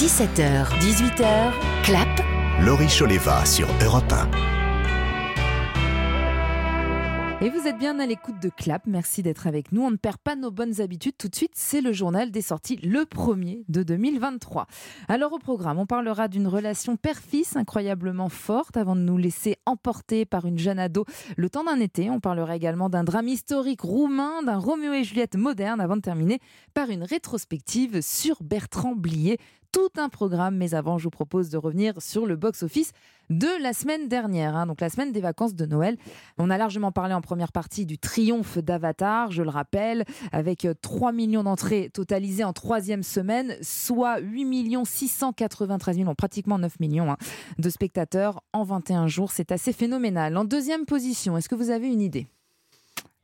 17h, 18h, clap. Laurie Choleva sur Europe 1. Et vous êtes bien à l'écoute de Clap, merci d'être avec nous. On ne perd pas nos bonnes habitudes tout de suite, c'est le journal des sorties, le premier de 2023. Alors au programme, on parlera d'une relation père-fils incroyablement forte avant de nous laisser emporter par une jeune ado le temps d'un été. On parlera également d'un drame historique roumain, d'un Roméo et Juliette moderne avant de terminer par une rétrospective sur Bertrand Blier tout un programme. Mais avant, je vous propose de revenir sur le box-office de la semaine dernière, hein, donc la semaine des vacances de Noël. On a largement parlé en première partie du triomphe d'Avatar, je le rappelle, avec 3 millions d'entrées totalisées en troisième semaine, soit 8 693 millions, pratiquement 9 millions hein, de spectateurs en 21 jours. C'est assez phénoménal. En deuxième position, est-ce que vous avez une idée?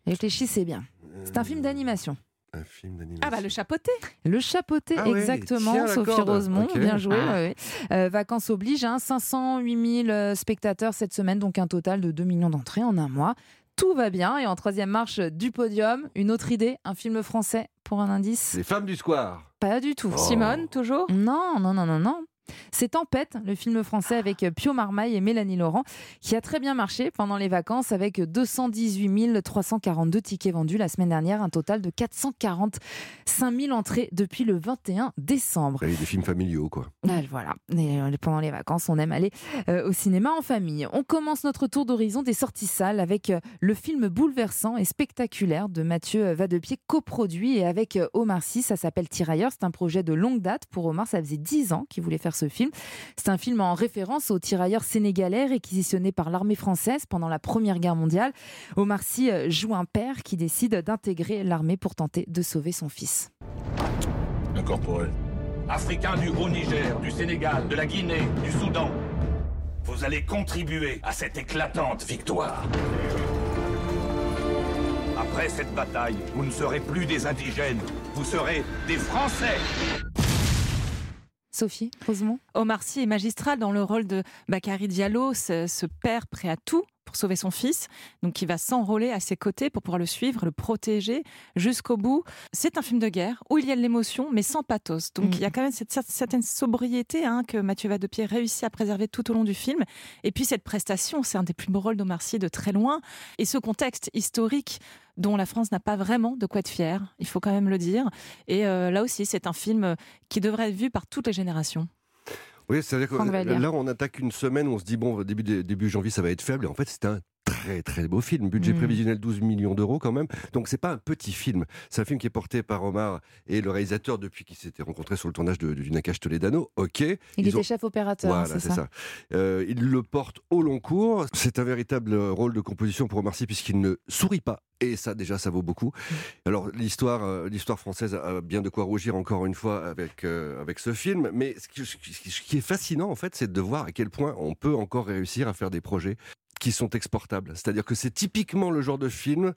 Réfléchissez bien. C'est un film d'animation. Un film d'animation. Ah bah le chapeauté. Le chapeauté, Ah ouais, exactement, tiens Sophie. Rosemont, bien joué. Ah. ouais. Euh, vacances oblige, hein, 508 000 euh, spectateurs cette semaine, donc un total de 2 millions d'entrées en un mois. Tout va bien. Et en troisième marche du podium, une autre idée, un film français pour un indice? Les femmes du square. Pas du tout. Oh. Simone, toujours? Non, non, non, non, non. C'est Tempête, le film français avec Pio Marmaille et Mélanie Laurent, qui a très bien marché pendant les vacances avec 218 342 tickets vendus la semaine dernière, un total de 445 000 entrées depuis le 21 décembre. Bah, des films familiaux, quoi. Ah, Voilà, Et, euh, pendant les vacances, on aime aller euh, au cinéma en famille. On commence notre tour d'horizon des sorties salles avec euh, le film bouleversant et spectaculaire de Mathieu Vadepied, coproduit et avec Omar Sy. Ça s'appelle Tirailleurs. C'est un projet de longue date pour Omar. Ça faisait 10 ans qu'il voulait faire ce film. C'est un film en référence aux tirailleurs sénégalais réquisitionnés par l'armée française pendant la Première Guerre mondiale. Omar Sy euh, joue un père qui décide d'intégrer l'armée pour tenter de sauver son fils. Incorporé. Africains du Haut-Niger, du Sénégal, de la Guinée, du Soudan. Vous allez contribuer à cette éclatante victoire. Après cette bataille, vous ne serez plus des indigènes, vous serez des Français. Sophie, Rosemont? Omar Sy est magistral dans le rôle de Bakary Diallo, ce, ce père prêt à tout pour sauver son fils, donc qui va s'enrôler à ses côtés pour pouvoir le suivre, le protéger jusqu'au bout. C'est un film de guerre où il y a de l'émotion, mais sans pathos. Donc Mm. il y a quand même cette cer- certaine sobriété hein, que Mathieu Vadepied réussit à préserver tout au long du film. Et puis cette prestation, c'est un des plus beaux rôles d'Omar Sy de très loin. Et ce contexte historique dont la France n'a pas vraiment de quoi être fière, il faut quand même le dire. Et euh, là aussi, c'est un film qui devrait être vu par toutes les générations. Oui, c'est-à-dire que là, on attaque une semaine, on se dit, bon, début, début janvier, ça va être faible. Et en fait, c'est un très très beau film. Budget Mm. prévisionnel 12 millions d'euros quand même. Donc c'est pas un petit film. C'est un film qui est porté par Omar et le réalisateur depuis qu'ils s'étaient rencontrés sur le tournage de, du Nakash Toledano. Ok. Il Ils était ont- chef opérateur, Voilà, c'est ça. ça. Euh, il le porte au long cours. C'est un véritable rôle de composition pour Omar Sy puisqu'il ne sourit pas. Et ça, déjà, ça vaut beaucoup. Alors, l'histoire, euh, l'histoire française a bien de quoi rougir encore une fois avec, euh, avec ce film. Mais qui- ce qui est fascinant, en fait, c'est de voir à quel point on peut encore réussir à faire des projets qui sont exportables. C'est-à-dire que c'est typiquement le genre de film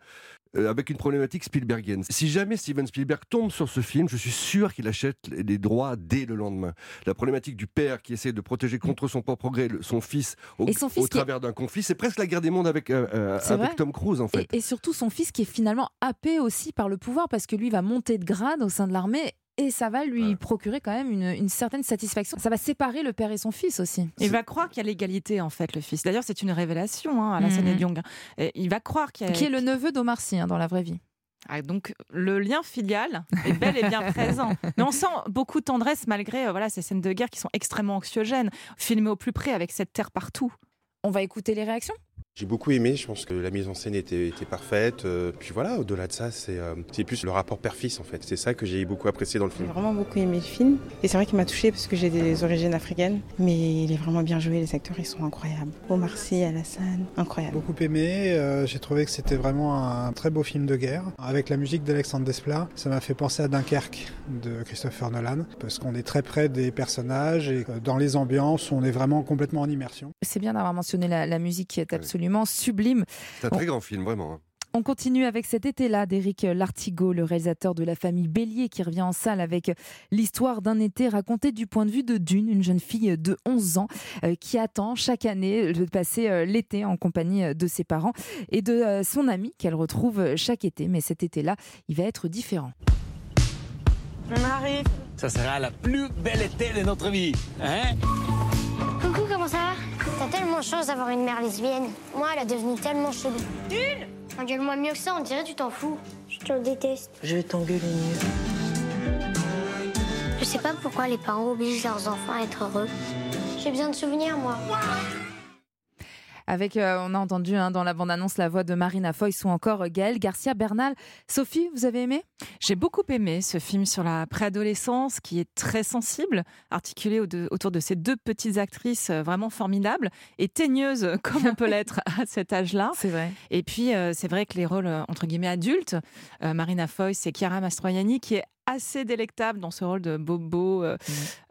euh, avec une problématique Spielbergienne. Si jamais Steven Spielberg tombe sur ce film, je suis sûr qu'il achète les droits dès le lendemain. La problématique du père qui essaie de protéger contre son propre gré son fils au, Et son fils au est- travers d'un conflit, c'est presque la guerre des mondes avec, euh, euh, avec. Tom Cruise en fait. Et, et surtout son fils qui est finalement happé aussi par le pouvoir parce que lui va monter de grade au sein de l'armée et ça va lui Ouais. procurer quand même une, une certaine satisfaction. Ça va séparer le père et son fils aussi. Il va croire qu'il y a l'égalité, en fait, le fils. D'ailleurs, c'est une révélation hein, à la Mhm. scène Young. Et Il va croire qu'il y a. Qui est le neveu d'Omar Sy hein, dans la vraie vie. Ah, donc, le lien filial est bel et bien présent. Mais on sent beaucoup de tendresse malgré euh, voilà, ces scènes de guerre qui sont extrêmement anxiogènes, filmées au plus près avec cette terre partout. On va écouter les réactions J'ai beaucoup aimé, je pense que la mise en scène était, était parfaite. euh, puis voilà, au-delà de ça, c'est euh, c'est plus le rapport père-fils en fait. C'est ça que j'ai beaucoup apprécié dans le J'ai film. vraiment beaucoup aimé le film. Et c'est vrai qu'il m'a touchée parce que j'ai des origines africaines. Mais il est vraiment bien joué, les acteurs ils sont incroyables. Omar Sy, Alassane, incroyable. beaucoup aimé. euh, J'ai trouvé que c'était vraiment un très beau film de guerre. Avec la musique d'Alexandre Desplat, ça m'a fait penser à Dunkerque de Christopher Nolan. Parce qu'on est très près des personnages et dans les ambiances, on est vraiment complètement en immersion. C'est bien d'avoir mentionné la, la musique qui est absolument sublime. C'est un très grand film, vraiment. hein. On continue avec cet été-là d'Éric Lartigot, le réalisateur de La famille Bélier, qui revient en salle avec l'histoire d'un été racontée du point de vue de Dune, une jeune fille de 11 ans euh, qui attend chaque année de passer euh, l'été en compagnie de ses parents et de euh, son ami qu'elle retrouve chaque été. Mais cet été-là, il va être différent. On arrive. Ça sera la plus belle été de notre vie, hein? Coucou, comment ça va? T'as tellement de chance d'avoir une mère lesbienne. Moi, elle est devenue tellement chelou. Une Engueule-moi mieux que ça, on dirait que tu t'en fous. Je te déteste. Je vais t'engueuler mieux. Je sais pas pourquoi les parents obligent leurs enfants à être heureux. J'ai besoin de souvenirs, moi. Avec, euh, on a entendu hein, dans la bande-annonce la voix de Marina Foïs ou encore euh, Gaël Garcia Bernal. Sophie, vous avez aimé? J'ai beaucoup aimé ce film sur la préadolescence qui est très sensible, articulé au de- autour de ces deux petites actrices euh, vraiment formidables et teigneuses comme on peut l'être à cet âge-là. C'est vrai. Et puis, euh, c'est vrai que les rôles, entre guillemets, adultes, euh, Marina Foïs et Chiara Mastroianni, qui est assez délectable dans ce rôle de Bobo, euh,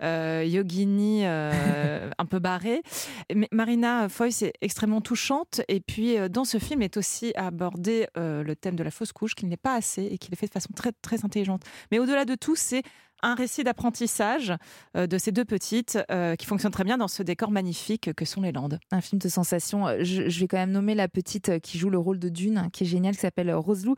euh, Yogini, euh, un peu barré. Mais Marina Foïs est extrêmement touchante. Et puis, euh, dans ce film, est aussi abordé le thème de la fausse couche, qu'il n'est pas assez et qu'il est fait de façon très, très intelligente. Mais au-delà de tout, c'est un récit d'apprentissage euh, de ces deux petites euh, qui fonctionne très bien dans ce décor magnifique que sont les Landes. Un film de sensation. Euh, Je, je vais quand même nommer la petite qui joue le rôle de Dune, qui est géniale, qui s'appelle Roselou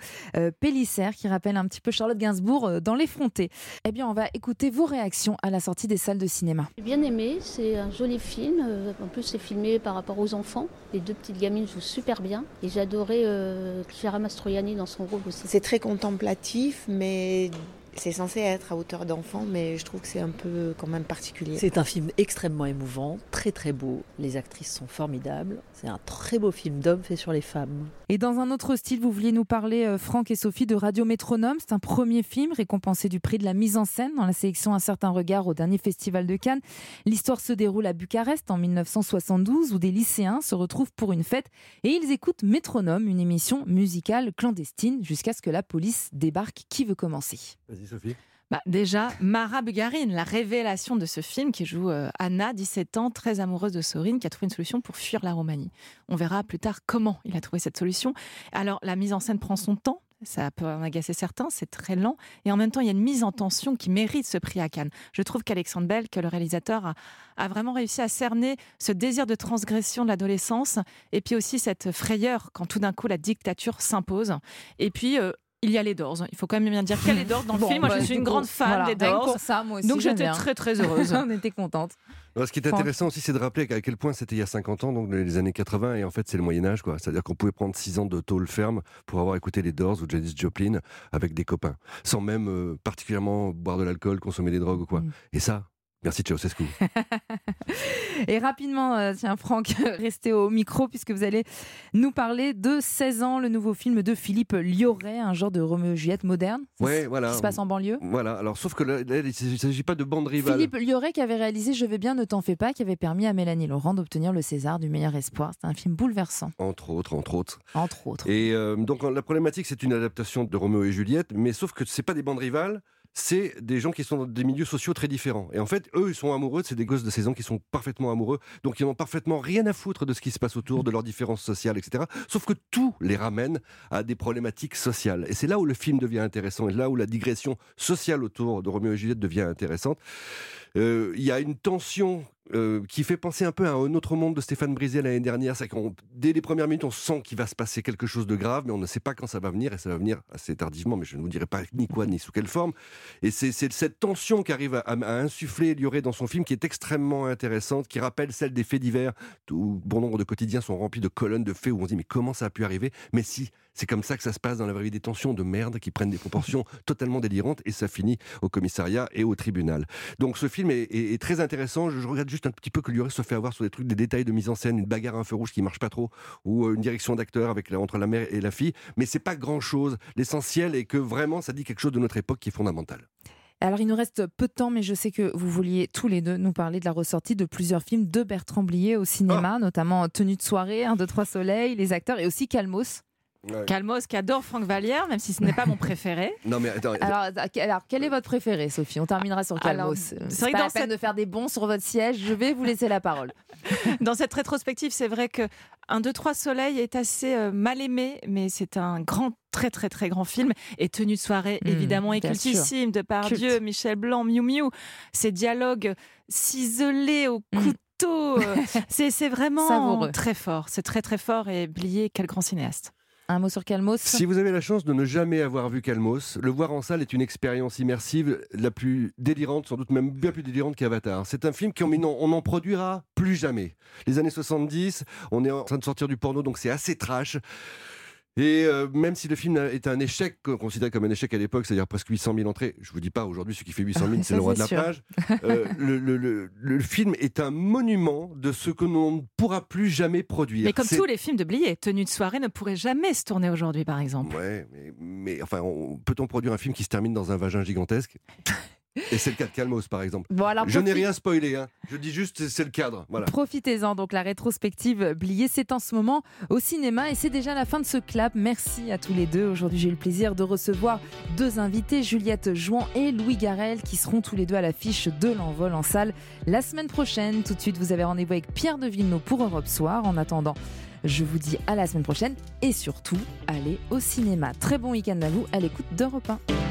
Pélissère, qui rappelle un petit peu Charlotte Gainsbourg dans L'Effronté. Eh bien, on va écouter vos réactions à la sortie des salles de cinéma. J'ai bien aimé, c'est un joli film. En plus, c'est filmé par rapport aux enfants. Les deux petites gamines jouent super bien. Et j'ai adoré euh, Chiara Mastroianni dans son rôle aussi. C'est très contemplatif, mais c'est censé être à hauteur d'enfant, mais je trouve que c'est un peu quand même particulier. C'est un film extrêmement émouvant, très très beau. Les actrices sont formidables. C'est un très beau film d'homme fait sur les femmes. Et dans un autre style, vous vouliez nous parler, euh, Franck et Sophie, de Radio Métronome. C'est un premier film récompensé du prix de la mise en scène dans la sélection Un certain regard au dernier festival de Cannes. L'histoire se déroule à Bucarest en 1972 où des lycéens se retrouvent pour une fête et ils écoutent Métronome, une émission musicale clandestine jusqu'à ce que la police débarque. Qui veut commencer? Bah, déjà, Mara Bugarine, la révélation de ce film qui joue euh, Anna, 17 ans, très amoureuse de Sorine, qui a trouvé une solution pour fuir la Roumanie. On verra plus tard comment il a trouvé cette solution. Alors, la mise en scène prend son temps. Ça peut en agacer certains, c'est très lent. Et en même temps, il y a une mise en tension qui mérite ce prix à Cannes. Je trouve qu'Alexandre Bell, que le réalisateur, a, a vraiment réussi à cerner ce désir de transgression de l'adolescence et puis aussi cette frayeur quand tout d'un coup la dictature s'impose. Et puis, euh, il y a les Doors. Il faut quand même bien dire qu'il y a les Doors dans le Bon, film. Moi, bah, je suis du une coup, grande fan voilà, des Doors. pour ça, moi aussi, Donc j'étais bien. très très heureuse. On était contente. Alors, ce qui est intéressant aussi, c'est de rappeler à quel point c'était il y a 50 ans, donc les années 80, et en fait c'est le Moyen Âge, quoi. C'est-à-dire qu'on pouvait prendre 6 ans de tôle ferme pour avoir écouté les Doors ou Janis Joplin avec des copains, sans même euh, particulièrement boire de l'alcool, consommer des drogues ou quoi. Et ça, merci Ceausescu. Et rapidement, euh, tiens, Franck, restez au micro puisque vous allez nous parler de 16 ans, le nouveau film de Philippe Lioré, un genre de Roméo et Juliette moderne. Ouais, voilà. Qui se passe en banlieue. Voilà, alors sauf que là, là, il ne s'agit pas de bande rivale. Philippe Lioré qui avait réalisé Je vais bien, ne t'en fais pas, qui avait permis à Mélanie Laurent d'obtenir le César du meilleur espoir. C'est un film bouleversant, Entre autres, entre autres. entre autres. Et euh, donc la problématique, c'est une adaptation de Roméo et Juliette, mais sauf que c'est pas des bandes rivales, c'est des gens qui sont dans des milieux sociaux très différents. Et en fait, eux, ils sont amoureux, c'est des gosses de 16 ans qui sont parfaitement amoureux, donc ils n'ont parfaitement rien à foutre de ce qui se passe autour, de leurs différences sociales, etc. Sauf que tout les ramène à des problématiques sociales. Et c'est là où le film devient intéressant, et là où la digression sociale autour de Roméo et Juliette devient intéressante. Euh, Il y a une tension euh, qui fait penser un peu à un autre monde de Stéphane Brisé l'année dernière. Dès les premières minutes, on sent qu'il va se passer quelque chose de grave, mais on ne sait pas quand ça va venir, et ça va venir assez tardivement, mais je ne vous dirai pas ni quoi, ni sous quelle forme. Et c'est c'est cette tension qu'arrive à, à insuffler Lioré dans son film qui est extrêmement intéressante, qui rappelle celle des faits divers, où bon nombre de quotidiens sont remplis de colonnes de faits où on se dit mais comment ça a pu arriver? Mais si, c'est comme ça que ça se passe dans la vraie vie, des tensions de merde qui prennent des proportions totalement délirantes, et ça finit au commissariat et au tribunal. Donc ce film est, est- est très intéressant. Je, je regrette juste un petit peu que Lioré se fait avoir sur des trucs, des détails de mise en scène, une bagarre à un feu rouge qui marche pas trop, ou euh, une direction d'acteur avec la- entre la mère et la fille. Mais c'est pas grand chose. L'essentiel est que vraiment ça dit quelque chose de notre époque qui est fondamental. Alors, il nous reste peu de temps, mais je sais que vous vouliez tous les deux nous parler de la ressortie de plusieurs films de Bertrand Blier au cinéma, notamment Tenue de soirée, 1, 2, 3 soleil, Les acteurs et aussi Calmos. Calmos qui adore Franck Vallière, même si ce n'est pas mon préféré. Non mais attends. Alors, alors, quel est votre préféré, Sophie? On terminera sur Calmos. c'est vrai que dans la peine cette- de faire des bons sur votre siège. Je vais vous laisser la parole. Dans cette rétrospective, c'est vrai que 1, 2, 3 Soleil est assez euh, mal aimé, mais c'est un grand, très, très, très grand film. Et Tenue de soirée, Mmh, évidemment, est cultissime, de par. Dieu, Michel Blanc, Miu Miu. Ces dialogues ciselés au couteau, euh, c'est c'est vraiment Savoureux. très fort. C'est très, très fort. Et Blier, quel grand cinéaste. Un mot sur Calmos Si vous avez la chance de ne jamais avoir vu Calmos, le voir en salle est une expérience immersive la plus délirante, sans doute même bien plus délirante qu'Avatar. C'est un film qu'on on n'en produira plus jamais. Les années 70, on est en train de sortir du porno, donc c'est assez trash. Et euh, même si le film est un échec, considéré comme un échec à l'époque, c'est-à-dire presque 800 000 entrées, je vous dis pas aujourd'hui ce qui fait 800 000, c'est le roi de la plage. Euh, le, le, le, film est un monument de ce que l'on ne pourra plus jamais produire. Mais comme tous les films de Blier, Tenue de soirée ne pourrait jamais se tourner aujourd'hui, par exemple. Ouais, mais, mais enfin, peut-on produire un film qui se termine dans un vagin gigantesque? et c'est le cas de Calmos, par exemple. je n'ai rien spoilé, hein. je dis juste c'est le cadre. Voilà. Profitez-en, donc la rétrospective Blier, c'est en ce moment au cinéma et c'est déjà la fin de ce clap. Merci à tous les deux. Aujourd'hui, j'ai eu le plaisir de recevoir deux invités, Juliette Jouan et Louis Garel, qui seront tous les deux à l'affiche de l'envol en salle la semaine prochaine. Tout de suite, vous avez rendez-vous avec Pierre de Villeneuve pour Europe Soir. En attendant, je vous dis à la semaine prochaine et surtout, allez au cinéma. Très bon week-end à vous à l'écoute d'Europe 1.